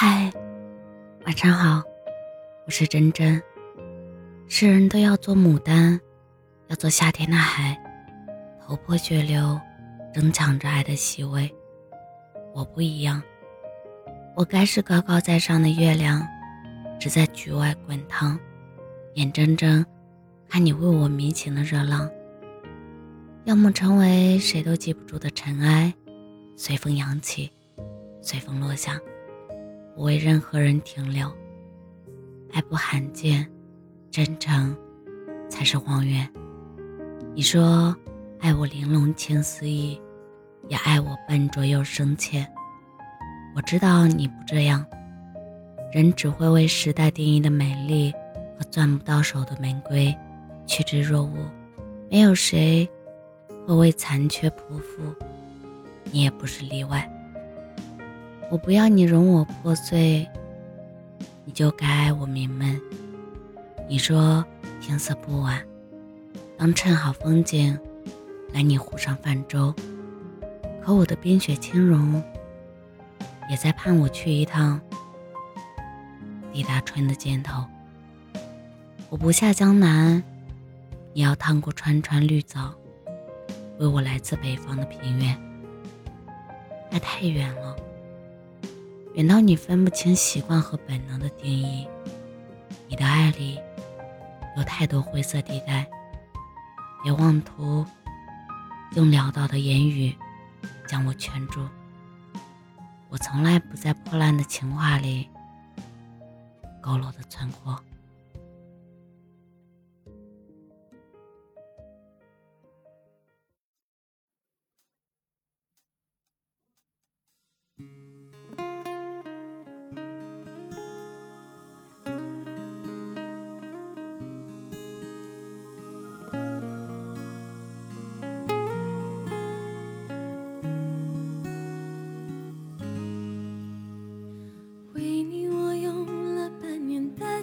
嗨，晚上好，我是真真。世人都要做牡丹，要做夏天的海，头破血流，争抢着爱的席位。我不一样，我该是高高在上的月亮，只在局外滚烫，眼睁睁看你为我迷情的热浪。要么成为谁都记不住的尘埃，随风扬起，随风落下。不为任何人停留，爱不罕见，真诚才是荒原。你说爱我玲珑情丝意，也爱我笨拙又深切。我知道你不这样，人只会为时代定义的美丽和攥不到手的玫瑰趋之若鹜，没有谁会为残缺匍匐，你也不是例外。我不要你容我破碎，你就该爱我明媚。你说天色不晚，当趁好风景，来你湖上泛舟。可我的冰雪轻融，也在盼我去一趟，抵达春的尽头。我不下江南，你要趟过川川绿藻，为我来自北方的平原。爱太远了。远到你分不清习惯和本能的定义，你的爱里有太多灰色地带，别妄图用潦倒的言语将我圈住。我从来不在破烂的情话里佝偻的存活。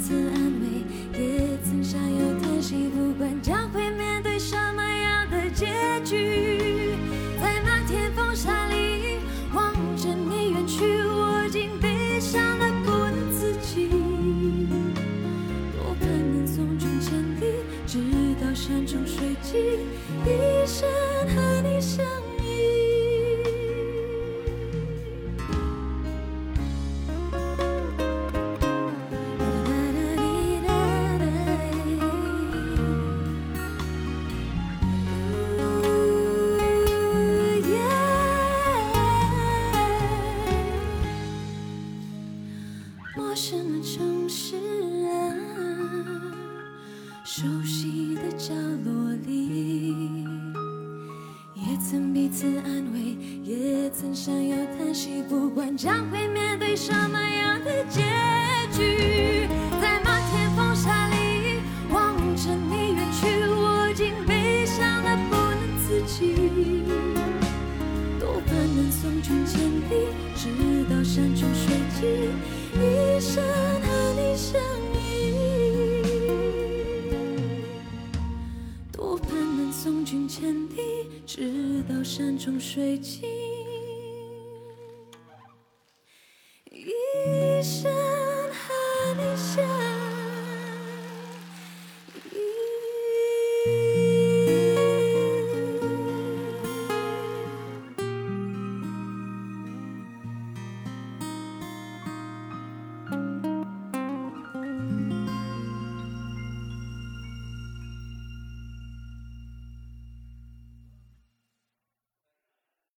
曾安慰。也曾相拥叹息，不管将会面对什么样的结局，在漫天风沙里望着你远去，我竟悲伤的不能自己。多盼能送君千里，直到山穷水尽，一生熟悉的角落里，也曾彼此安慰，也曾相拥叹息，不管将会面对什么样的结局，中，水晶。